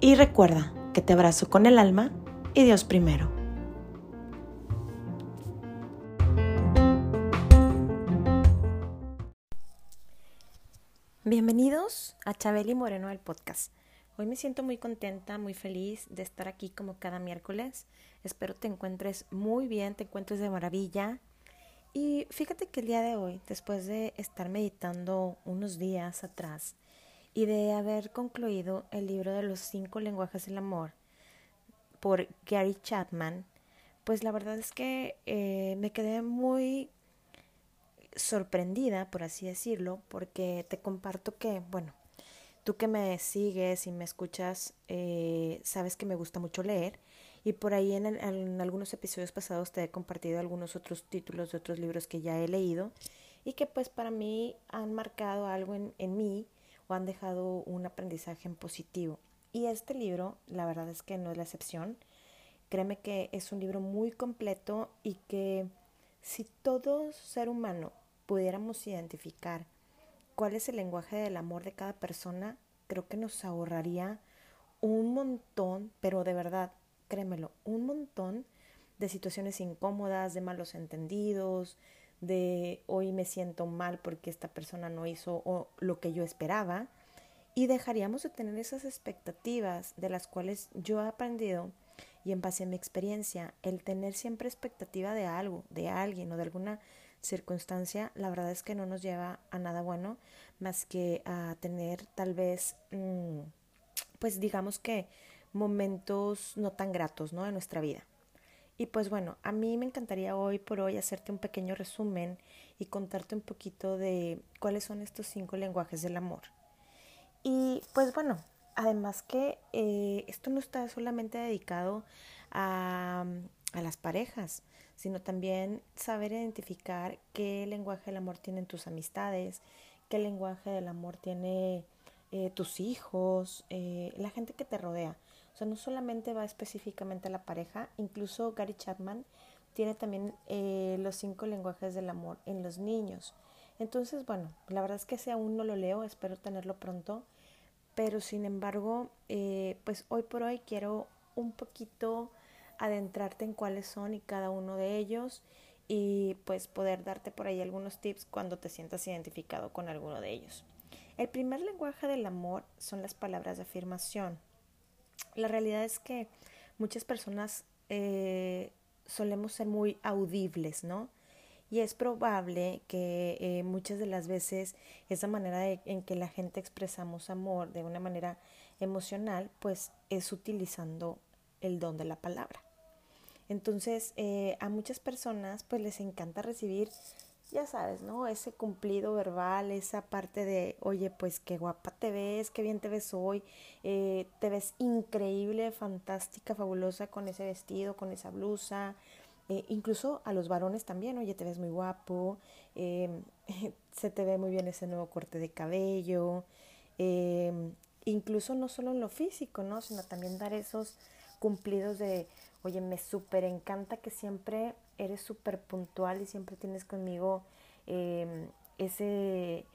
y recuerda que te abrazo con el alma y Dios primero. Bienvenidos a Chabeli Moreno del podcast. Hoy me siento muy contenta, muy feliz de estar aquí como cada miércoles. Espero te encuentres muy bien, te encuentres de maravilla. Y fíjate que el día de hoy, después de estar meditando unos días atrás y de haber concluido el libro de los cinco lenguajes del amor por Gary Chapman, pues la verdad es que eh, me quedé muy sorprendida, por así decirlo, porque te comparto que, bueno, tú que me sigues y me escuchas, eh, sabes que me gusta mucho leer y por ahí en, en, algunos episodios pasados te he compartido algunos otros títulos de otros libros que ya he leído y que pues para mí han marcado algo en, en mí o han dejado un aprendizaje en positivo. Y este libro, la verdad es que no es la excepción. Créeme que es un libro muy completo y que si todo ser humano pudiéramos identificar cuál es el lenguaje del amor de cada persona, creo que nos ahorraría un montón, pero de verdad, créemelo, un montón de situaciones incómodas, de malos entendidos, de hoy me siento mal porque esta persona no hizo lo que yo esperaba, y dejaríamos de tener esas expectativas de las cuales yo he aprendido y en base a mi experiencia, el tener siempre expectativa de algo, de alguien o de alguna circunstancia, la verdad es que no nos lleva a nada bueno más que a tener tal vez, mm, pues digamos que momentos no tan gratos, ¿no? En nuestra vida. Y pues bueno, a mí me encantaría hoy por hoy hacerte un pequeño resumen y contarte un poquito de cuáles son estos cinco lenguajes del amor. Y pues bueno, además que eh, esto no está solamente dedicado a, a las parejas, sino también saber identificar qué lenguaje del amor tienen tus amistades, qué lenguaje del amor tiene eh, tus hijos, eh, la gente que te rodea. O sea, no solamente va específicamente a la pareja, incluso Gary Chapman tiene también eh, los cinco lenguajes del amor en los niños. Entonces, bueno, la verdad es que ese aún no lo leo, espero tenerlo pronto, pero sin embargo, pues hoy por hoy quiero un poquito adentrarte en cuáles son y cada uno de ellos y pues poder darte por ahí algunos tips cuando te sientas identificado con alguno de ellos. El primer lenguaje del amor son las palabras de afirmación. La realidad es que muchas personas eh, solemos ser muy audibles, ¿no? Y es probable que eh, muchas de las veces esa manera en que la gente expresamos amor de una manera emocional, pues es utilizando el don de la palabra. Entonces, eh, a muchas personas pues les encanta recibir, ya sabes, ¿no? Ese cumplido verbal, esa parte de, oye, pues qué guapa te ves, qué bien te ves hoy, eh, te ves increíble, fantástica, fabulosa con ese vestido, con esa blusa. Eh, incluso a los varones también, oye, te ves muy guapo, em, se te ve muy bien ese nuevo corte de cabello. Em, incluso no solo en lo físico, ¿no? Sino también dar esos cumplidos de, oye, me súper encanta que siempre eres súper puntual y siempre tienes conmigo em, ese,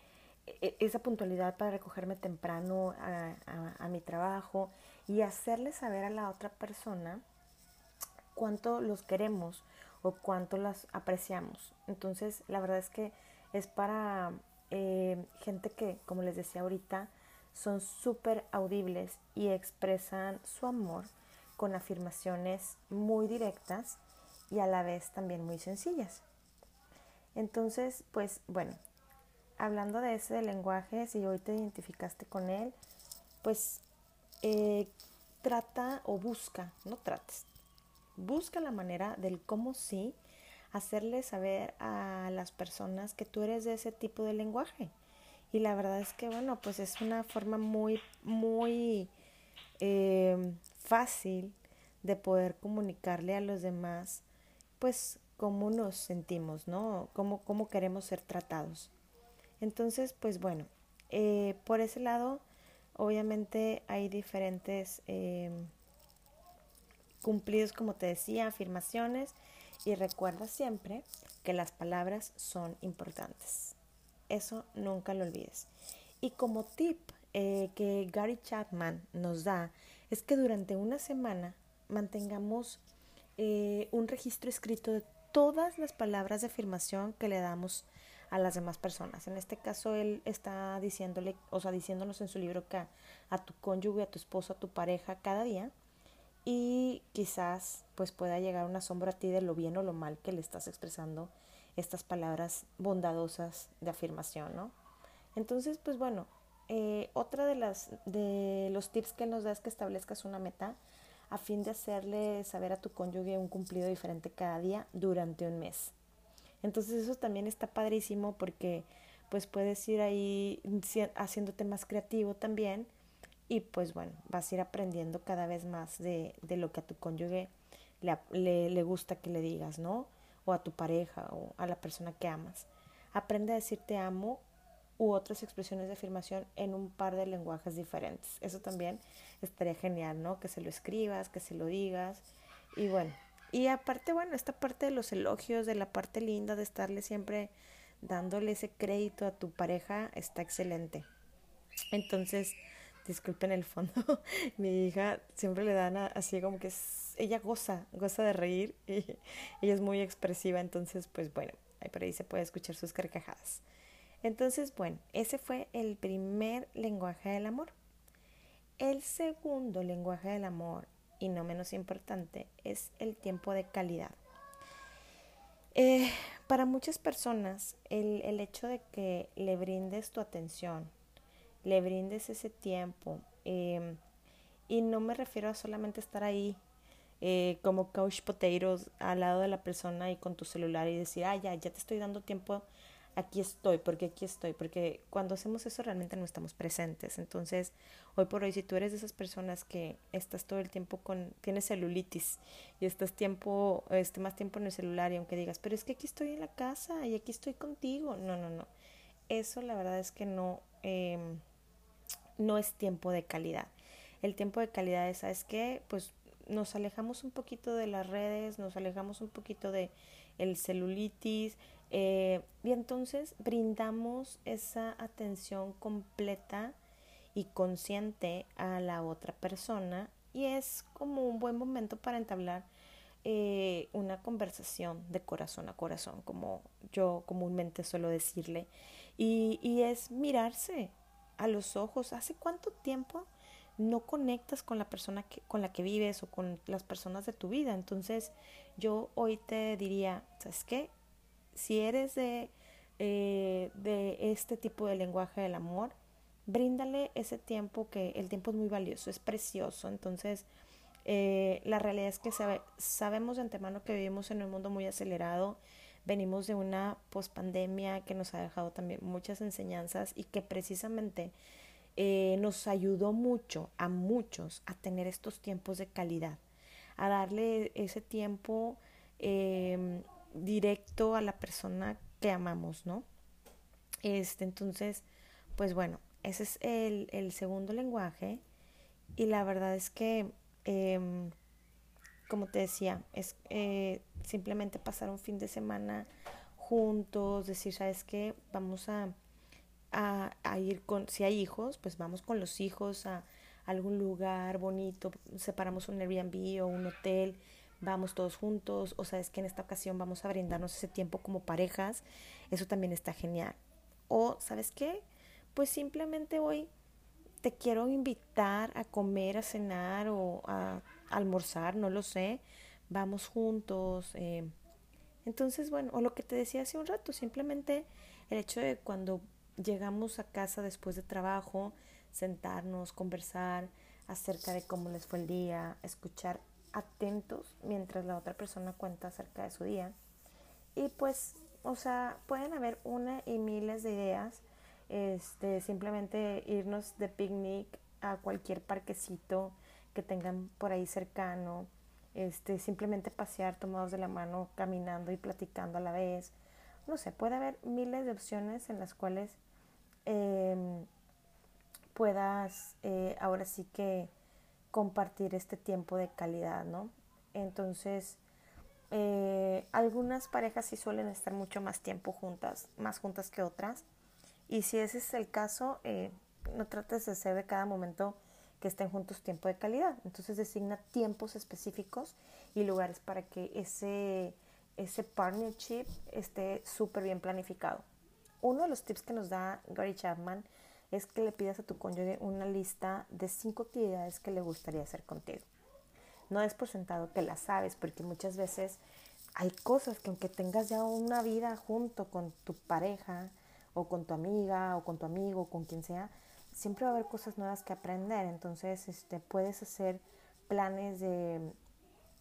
e, esa puntualidad para recogerme temprano a, a, mi trabajo y hacerle saber a la otra persona cuánto los queremos o cuánto las apreciamos. Entonces, la verdad es que es para eh, gente que, como les decía ahorita, son súper audibles y expresan su amor con afirmaciones muy directas y a la vez también muy sencillas. Entonces, pues bueno, hablando de ese lenguaje, si hoy te identificaste con él, pues eh, trata o busca, no trates, busca la manera del cómo sí hacerle saber a las personas que tú eres de ese tipo de lenguaje. Y la verdad es que, bueno, pues es una forma muy, muy eh, fácil de poder comunicarle a los demás, pues cómo nos sentimos, ¿no? Cómo, cómo queremos ser tratados. Entonces, pues bueno, eh, por ese lado, obviamente hay diferentes eh, cumplidos, como te decía, afirmaciones y recuerda siempre que las palabras son importantes. Eso nunca lo olvides. Y como tip eh, que Gary Chapman nos da es que durante una semana mantengamos eh, un registro escrito de todas las palabras de afirmación que le damos a las demás personas. En este caso, él está diciéndole, o sea, diciéndonos en su libro que a, tu cónyuge, a tu esposo, a tu pareja cada día y quizás pues pueda llegar un asombro a ti de lo bien o lo mal que le estás expresando estas palabras bondadosas de afirmación, ¿no? Entonces, pues bueno, eh, otra de las de los tips que nos da es que establezcas una meta a fin de hacerle saber a tu cónyuge un cumplido diferente cada día durante un mes. Entonces eso también está padrísimo porque pues puedes ir ahí haciéndote más creativo también y pues bueno, vas a ir aprendiendo cada vez más de, de lo que a tu cónyuge le, le, le, gusta que le digas, ¿no? O a tu pareja o a la persona que amas. Aprende a decir te amo u otras expresiones de afirmación en un par de lenguajes diferentes. Eso también estaría genial, ¿no? Que se lo escribas, que se lo digas. Y bueno, y aparte, bueno, esta parte de los elogios, de la parte linda de estarle siempre dándole ese crédito a tu pareja, está excelente. Entonces, disculpen el fondo, mi hija siempre le dan así como que es, ella goza, goza de reír y ella es muy expresiva, entonces pues bueno, ahí por ahí se puede escuchar sus carcajadas. Entonces, bueno, ese fue el primer lenguaje del amor. El segundo lenguaje del amor, y no menos importante, es el tiempo de calidad. Eh, para muchas personas, el, el hecho de que le brindes tu atención, le brindes ese tiempo. Em, y no me refiero a solamente estar ahí eh, como couch potatoes al lado de la persona y con tu celular y decir, ah, ya, ya te estoy dando tiempo, aquí estoy, porque aquí estoy, porque cuando hacemos eso realmente no estamos presentes. Entonces, hoy por hoy, si tú eres de esas personas que estás todo el tiempo con, tienes celulitis y estás tiempo, este, más tiempo en el celular y aunque digas, pero es que aquí estoy en la casa y aquí estoy contigo, no, no, no. Eso la verdad es que no, eh, no es tiempo de calidad. El tiempo de calidad es, ¿sabes qué? Pues nos alejamos un poquito de las redes, nos alejamos un poquito de el celulitis eh, y entonces brindamos esa atención completa y consciente a la otra persona y es como un buen momento para entablar eh, una conversación de corazón a corazón, como yo comúnmente suelo decirle, y, y es mirarse, a los ojos. ¿Hace cuánto tiempo no conectas con la persona que, con la que vives o con las personas de tu vida? Entonces, yo hoy te diría, ¿sabes qué? Si eres de, eh, de este tipo de lenguaje del amor, bríndale ese tiempo que el tiempo es muy valioso, es precioso. Entonces, eh, la realidad es que sabe, sabemos de antemano que vivimos en un mundo muy acelerado venimos de una pospandemia que nos ha dejado también muchas enseñanzas y que precisamente eh, nos ayudó mucho a muchos a tener estos tiempos de calidad, a darle ese tiempo em, directo a la persona que amamos, ¿no? Este, entonces, pues bueno, ese es el, el segundo lenguaje y la verdad es que em, como te decía, es eh, simplemente pasar un fin de semana juntos, decir, ¿sabes qué? Vamos a, a, ir con, si hay hijos, pues vamos con los hijos a, algún lugar bonito, separamos un Airbnb o un hotel, vamos todos juntos, o sabes que en esta ocasión vamos a brindarnos ese tiempo como parejas, eso también está genial. O, ¿sabes qué? Pues simplemente hoy te quiero invitar a comer, a cenar o a almorzar, no lo sé, vamos juntos. Eh. Entonces, bueno, o lo que te decía hace un rato, simplemente el hecho de cuando llegamos a casa después de trabajo, sentarnos, conversar acerca de cómo les fue el día, escuchar atentos mientras la otra persona cuenta acerca de su día. Y pues, o sea, pueden haber una y miles de ideas. Este, simplemente irnos de picnic a cualquier parquecito que tengan por ahí cercano, este, simplemente pasear tomados de la mano, caminando y platicando a la vez. No sé, puede haber miles de opciones en las cuales em, puedas eh, ahora sí que compartir este tiempo de calidad, ¿no? Entonces, eh, algunas parejas sí suelen estar mucho más tiempo juntas, más juntas que otras. Y si ese es el caso, eh, no trates de hacer de cada momento que estén juntos tiempo de calidad. Entonces designa tiempos específicos y lugares para que ese, ese partnership esté súper bien planificado. Uno de los tips que nos da Gary Chapman es que le pidas a tu cónyuge una lista de cinco actividades que le gustaría hacer contigo. No es por sentado que las sabes, porque muchas veces hay cosas que aunque tengas ya una vida junto con tu pareja o con tu amiga o con tu amigo con quien sea, siempre va a haber cosas nuevas que aprender. Entonces, este, puedes hacer planes de,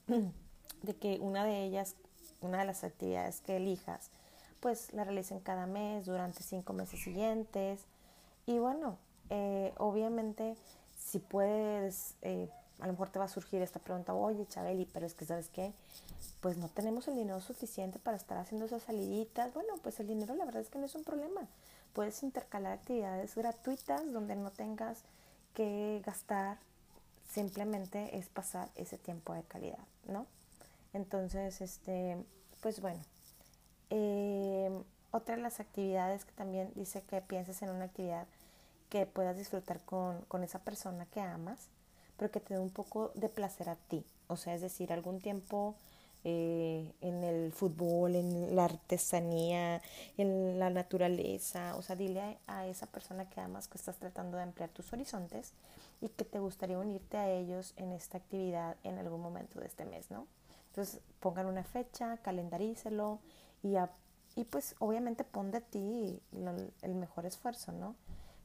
de que una de ellas, una de las actividades que elijas, pues la realicen cada mes durante cinco meses siguientes. Y bueno, eh, obviamente, si puedes, eh, a lo mejor te va a surgir esta pregunta, oye, Chabeli, pero es que, ¿sabes qué? Pues no tenemos el dinero suficiente para estar haciendo esas saliditas. Bueno, pues el dinero la verdad es que no es un problema puedes intercalar actividades gratuitas donde no tengas que gastar, simplemente es pasar ese tiempo de calidad, ¿no? Entonces, este, pues bueno, em, otra de las actividades que también dice que pienses en una actividad que puedas disfrutar con, con esa persona que amas, pero que te dé un poco de placer a ti. O sea, es decir, algún tiempo eh, en el fútbol, en la artesanía, en la naturaleza. O sea, dile a, esa persona que amas que estás tratando de ampliar tus horizontes y que te gustaría unirte a ellos en esta actividad en algún momento de este mes, ¿no? Entonces pongan una fecha, calendarícelo y, y pues obviamente pon de ti el mejor esfuerzo, ¿no?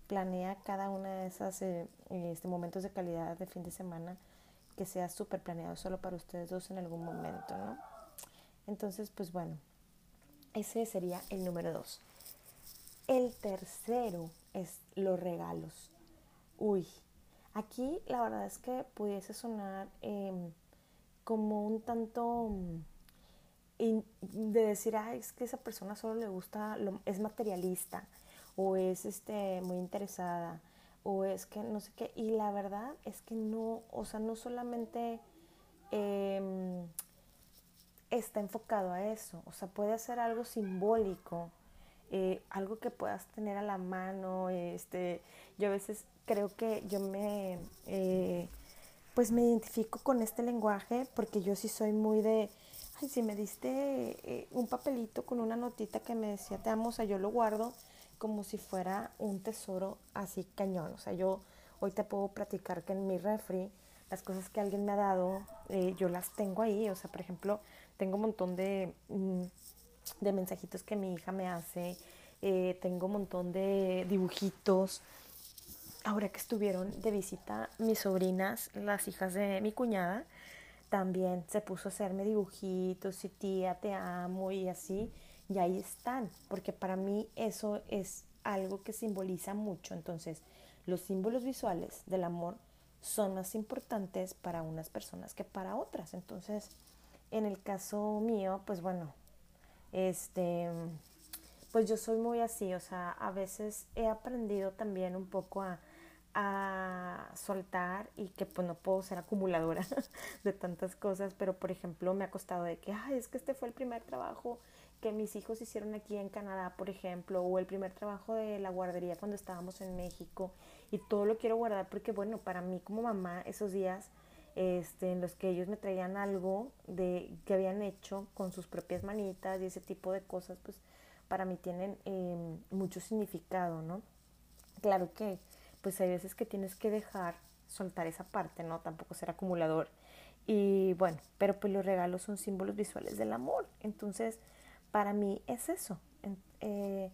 Planea cada una de esas eh, este, momentos de calidad de fin de semana que sea súper planeado solo para ustedes dos en algún momento, ¿no? Entonces, pues bueno, ese sería el número dos. El tercero es los regalos. Uy, aquí la verdad es que pudiese sonar em, como un tanto mm, de decir, ay, es que esa persona solo le gusta, es materialista o es este, muy interesada o es que no sé qué. Y la verdad es que no, o sea, no solamente em, está enfocado a eso, o sea, puede ser algo simbólico, eh, algo que puedas tener a la mano. Este, yo a veces creo que yo me, eh, pues me identifico con este lenguaje porque yo sí soy muy de, ay, si me diste eh, un papelito con una notita que me decía te amo, o sea, yo lo guardo como si fuera un tesoro así cañón. O sea, yo hoy te puedo platicar que en mi refri las cosas que alguien me ha dado, eh, yo las tengo ahí. O sea, por ejemplo, tengo un montón de, mm, de mensajitos que mi hija me hace, eh, tengo un montón de dibujitos. Ahora que estuvieron de visita mis sobrinas, las hijas de mi cuñada, también se puso a hacerme dibujitos y tía, te amo y así y ahí están, porque para mí eso es algo que simboliza mucho. Entonces, los símbolos visuales del amor son más importantes para unas personas que para otras. Entonces, en el caso mío, pues bueno, este, pues yo soy muy así, o sea, a veces he aprendido también un poco a, a soltar y que pues no puedo ser acumuladora de tantas cosas, pero por ejemplo me ha costado de que, ay, es que este fue el primer trabajo que mis hijos hicieron aquí en Canadá, por ejemplo, o el primer trabajo de la guardería cuando estábamos en México, y todo lo quiero guardar porque, bueno, para mí como mamá, esos días este, en los que ellos me traían algo de que habían hecho con sus propias manitas y ese tipo de cosas, pues para mí tienen em, mucho significado, ¿no? Claro que, pues hay veces que tienes que dejar soltar esa parte, ¿no? Tampoco ser acumulador. Y bueno, pero pues los regalos son símbolos visuales del amor. Entonces, para mí es eso. Eh,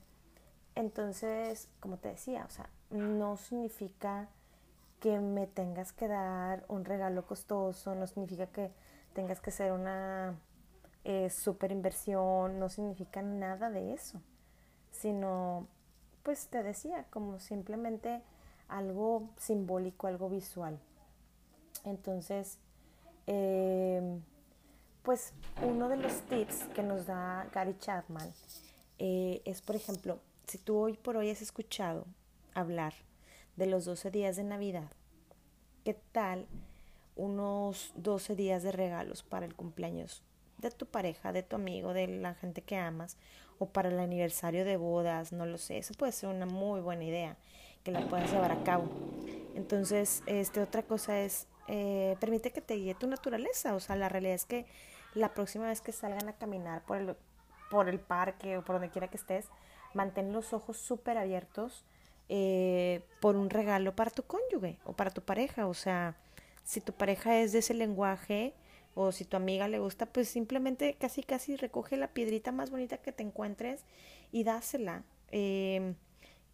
entonces, como te decía, o sea, no significa que me tengas que dar un regalo costoso, no significa que tengas que hacer una eh, super inversión, no significa nada de eso, sino, pues te decía, como simplemente algo simbólico, algo visual. Entonces, eh, pues uno de los tips que nos da Gary Chapman eh, es, por ejemplo, si tú hoy por hoy has escuchado hablar de los 12 días de Navidad, ¿qué tal unos 12 días de regalos para el cumpleaños de tu pareja, de tu amigo, de la gente que amas, o para el aniversario de bodas, no lo sé, eso puede ser una muy buena idea que la puedas llevar a cabo. Entonces, este, otra cosa es, eh, permite que te guíe tu naturaleza, o sea, la realidad es que la próxima vez que salgan a caminar por el, por el parque o por donde quiera que estés, mantén los ojos súper abiertos eh, por un regalo para tu cónyuge o para tu pareja. O sea, si tu pareja es de ese lenguaje o si tu amiga le gusta, pues simplemente casi casi recoge la piedrita más bonita que te encuentres y dásela. Eh,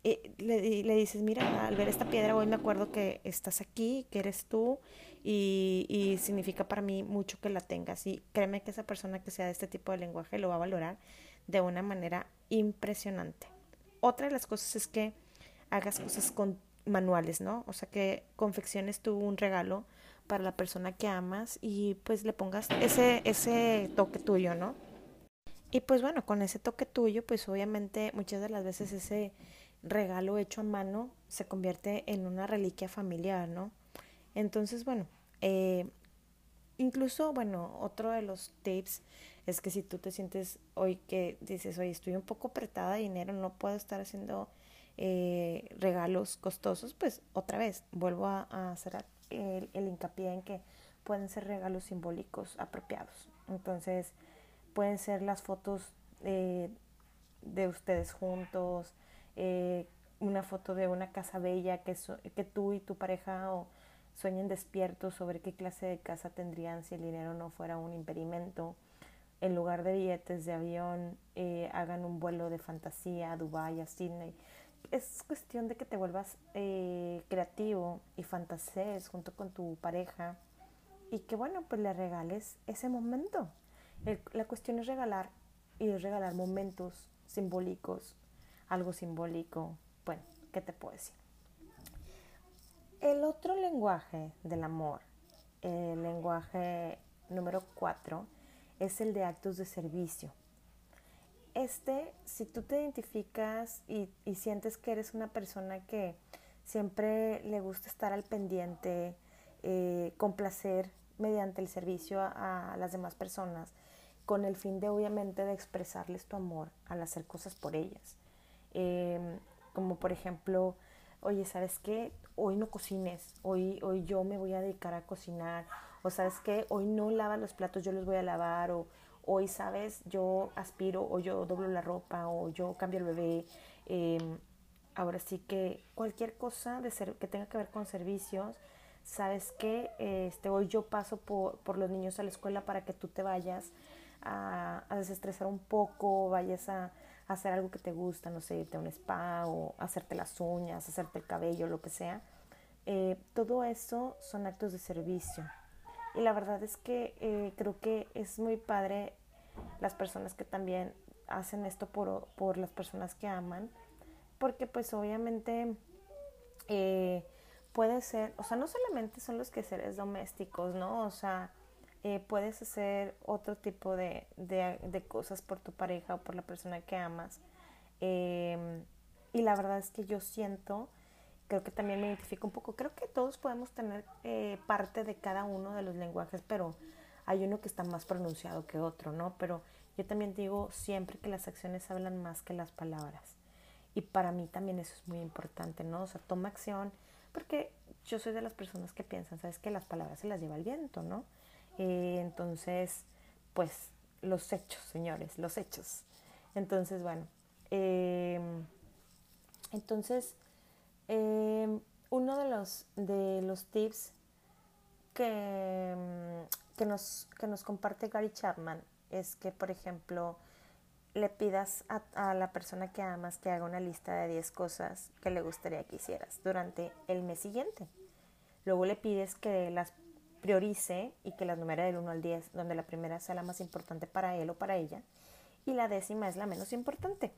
eh, le, le, dices, mira, al ver esta piedra hoy me acuerdo que estás aquí, que eres tú y, y, significa para mí mucho que la tengas y créeme que esa persona que sea de este tipo de lenguaje lo va a valorar de una manera impresionante. Otra de las cosas es que hagas cosas con manuales, ¿no? O sea, que confecciones tú un regalo para la persona que amas y pues le pongas ese, ese toque tuyo, ¿no? Y pues bueno, con ese toque tuyo, pues obviamente muchas de las veces ese regalo hecho a mano se convierte en una reliquia familiar, ¿no? Entonces, bueno, eh, incluso, bueno, otro de los tips es que si tú te sientes hoy que dices, oye, estoy un poco apretada de dinero, no puedo estar haciendo eh, regalos costosos, pues otra vez vuelvo a, hacer el, el, hincapié en que pueden ser regalos simbólicos apropiados. Entonces, pueden ser las fotos eh, de ustedes juntos, eh, una foto de una casa bella que, que tú y tu pareja o sueñen despiertos sobre qué clase de casa tendrían si el dinero no fuera un impedimento. En lugar de billetes de avión, eh, hagan un vuelo de fantasía a Dubái, a Sydney. Es cuestión de que te vuelvas eh, creativo y fantasees junto con tu pareja y que, bueno, pues le regales ese momento. la cuestión es regalar y regalar momentos simbólicos algo simbólico. Bueno, ¿qué te puedo decir? El otro lenguaje del amor, el lenguaje número cuatro, es el de actos de servicio. Este, si tú te identificas y, sientes que eres una persona que siempre le gusta estar al pendiente, eh, complacer mediante el servicio a, a, las demás personas, con el fin de obviamente de expresarles tu amor al hacer cosas por ellas. Em, como por ejemplo, oye, ¿sabes qué? Hoy no cocines, hoy, hoy yo me voy a dedicar a cocinar, o sabes qué, hoy no lavas los platos, yo los voy a lavar, o hoy, ¿sabes? Yo aspiro, o yo doblo la ropa, o yo cambio el bebé. Em, ahora sí que cualquier cosa de ser, que tenga que ver con servicios, sabes que este, hoy yo paso por, por, los niños a la escuela para que tú te vayas a desestresar un poco, vayas a, hacer algo que te gusta, no sé, irte a un spa o hacerte las uñas, hacerte el cabello, lo que sea. Eh, todo eso son actos de servicio. Y la verdad es que eh, creo que es muy padre las personas que también hacen esto por, por las personas que aman, porque pues obviamente eh, puede ser, o sea, no solamente son los quehaceres domésticos, ¿no? O sea, eh, puedes hacer otro tipo de, de, cosas por tu pareja o por la persona que amas. Em, y la verdad es que yo siento, creo que también me identifico un poco, creo que todos podemos tener eh, parte de cada uno de los lenguajes, pero hay uno que está más pronunciado que otro, ¿no? Pero yo también digo siempre que las acciones hablan más que las palabras. Y para mí también eso es muy importante, ¿no? O sea, toma acción, porque yo soy de las personas que piensan, ¿sabes? Que las palabras se las lleva el viento, ¿no? Eh, entonces, pues los hechos, señores, los hechos. Entonces, bueno, em, entonces, em, uno de los, de los tips que, que, nos, que nos comparte Gary Chapman es que, por ejemplo, le pidas a, a, la persona que amas que haga una lista de 10 cosas que le gustaría que hicieras durante el mes siguiente. Luego le pides que las priorice y que las numere del 1 al 10, donde la primera sea la más importante para él o para ella y la décima es la menos importante.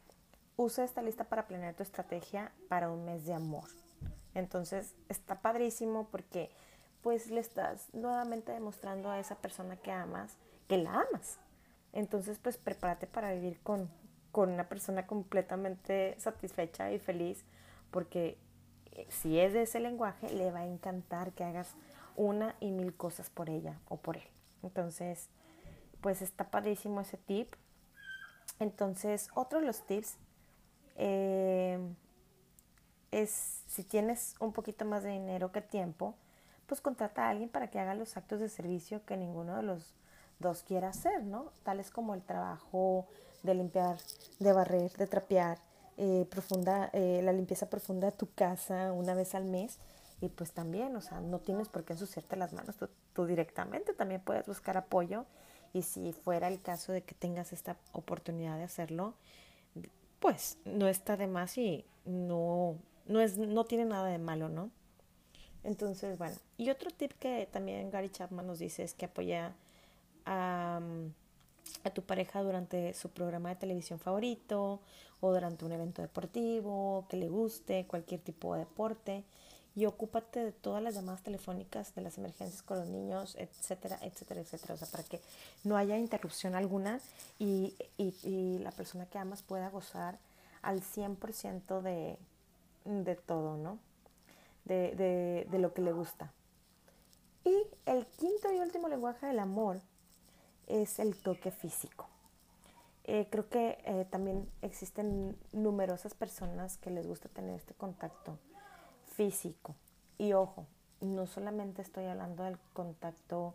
Usa esta lista para planear tu estrategia para un mes de amor. Entonces está padrísimo porque pues le estás nuevamente demostrando a esa persona que amas que la amas. Entonces, pues prepárate para vivir con, con una persona completamente satisfecha y feliz, porque eh, si es de ese lenguaje, le va a encantar que hagas una y mil cosas por ella o por él. Entonces, pues está padrísimo ese tip. Entonces, otro de los tips eh, es si tienes un poquito más de dinero que tiempo, pues contrata a alguien para que haga los actos de servicio que ninguno de los dos quiera hacer, ¿no? Tales como el trabajo de limpiar, de barrer, de trapear, eh, profunda, eh, la limpieza profunda de tu casa una vez al mes. Y pues también, o sea, no tienes por qué ensuciarte las manos tú directamente, también puedes buscar apoyo y si fuera el caso de que tengas esta oportunidad de hacerlo, pues no está de más y no, no, es, no tiene nada de malo, ¿no? Entonces, bueno, y otro tip que también Gary Chapman nos dice es que apoya a, a tu pareja durante su programa de televisión favorito o durante un evento deportivo, que le guste, cualquier tipo de deporte y ocúpate de todas las llamadas telefónicas, de las emergencias con los niños, etcétera, etcétera, etcétera. O sea, para que no haya interrupción alguna y, y, la persona que amas pueda gozar al 100% de, de todo, ¿no? De, de, de lo que le gusta. Y el quinto y último lenguaje del amor es el toque físico. Eh, creo que eh, también existen numerosas personas que les gusta tener este contacto físico. Y ojo, no solamente estoy hablando del contacto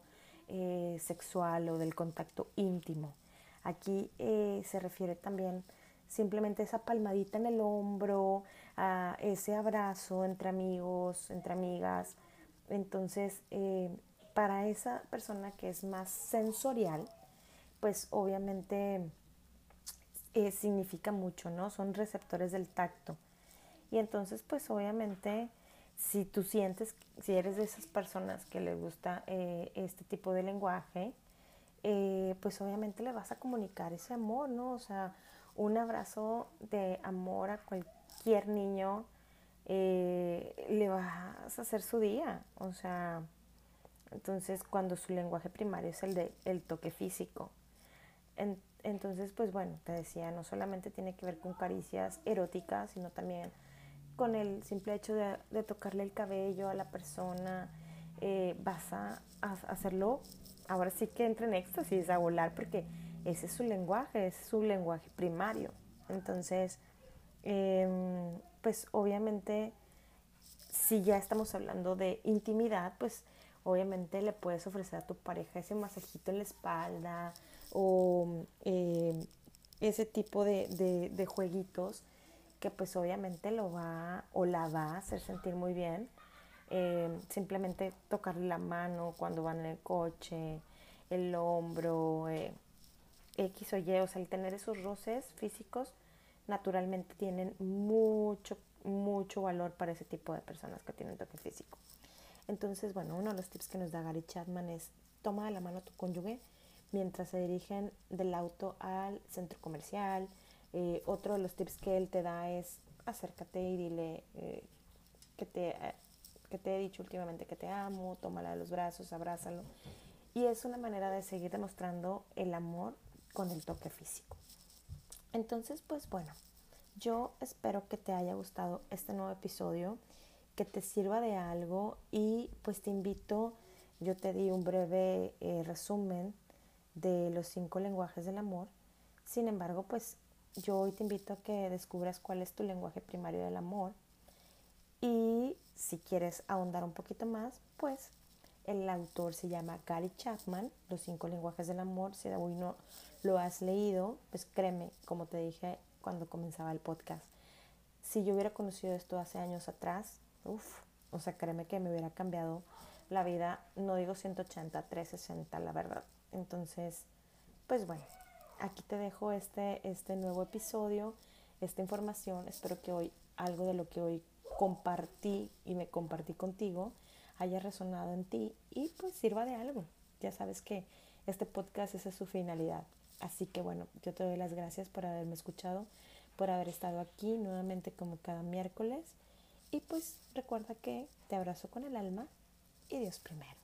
eh, sexual o del contacto íntimo. Aquí eh, se refiere también simplemente esa palmadita en el hombro, a ese abrazo entre amigos, entre amigas. Entonces, eh, para esa persona que es más sensorial, pues obviamente significa mucho, ¿no? Son receptores del tacto. Y entonces, pues obviamente, si tú sientes, si eres de esas personas que les gusta eh, este tipo de lenguaje, eh, pues obviamente le vas a comunicar ese amor, ¿no? O sea, un abrazo de amor a cualquier niño eh, le vas a hacer su día. O sea, entonces cuando su lenguaje primario es el de el toque físico. entonces, pues bueno, te decía, no solamente tiene que ver con caricias eróticas, sino también con el simple hecho de, tocarle el cabello a la persona, eh, vas a, hacerlo, ahora sí que entra en éxtasis, a volar, porque ese es su lenguaje, es su lenguaje primario. Entonces, em, pues obviamente, si ya estamos hablando de intimidad, pues obviamente le puedes ofrecer a tu pareja ese masajito en la espalda o em, ese tipo de, de jueguitos que pues obviamente lo va o la va a hacer sentir muy bien. Eh, simplemente tocarle la mano cuando van en el coche, el hombro, eh, X o Y, o sea, el tener esos roces físicos naturalmente tienen mucho, mucho valor para ese tipo de personas que tienen toque físico. Entonces, bueno, uno de los tips que nos da Gary Chapman es toma de la mano a tu cónyuge mientras se dirigen del auto al centro comercial, eh, otro de los tips que él te da es acércate y dile eh, que, te, eh, que te he dicho últimamente que te amo, tómala de los brazos, abrázalo. Y es una manera de seguir demostrando el amor con el toque físico. Entonces, pues bueno, yo espero que te haya gustado este nuevo episodio, que te sirva de algo y pues te invito, yo te di un breve resumen de los cinco lenguajes del amor. Sin embargo, pues yo hoy te invito a que descubras cuál es tu lenguaje primario del amor y si quieres ahondar un poquito más, pues el autor se llama Gary Chapman, Los cinco lenguajes del amor. Si aún no lo has leído, pues créeme, como te dije cuando comenzaba el podcast, si yo hubiera conocido esto hace años atrás, uff, o sea, créeme que me hubiera cambiado la vida, no digo 180, 360, la verdad. Entonces, pues bueno, aquí te dejo este, este nuevo episodio, esta información. Espero que hoy algo de lo que hoy compartí y me compartí contigo haya resonado en ti y pues sirva de algo. Ya sabes que este podcast esa es su finalidad. Así que bueno, yo te doy las gracias por haberme escuchado, por haber estado aquí nuevamente como cada miércoles. Y pues recuerda que te abrazo con el alma y Dios primero.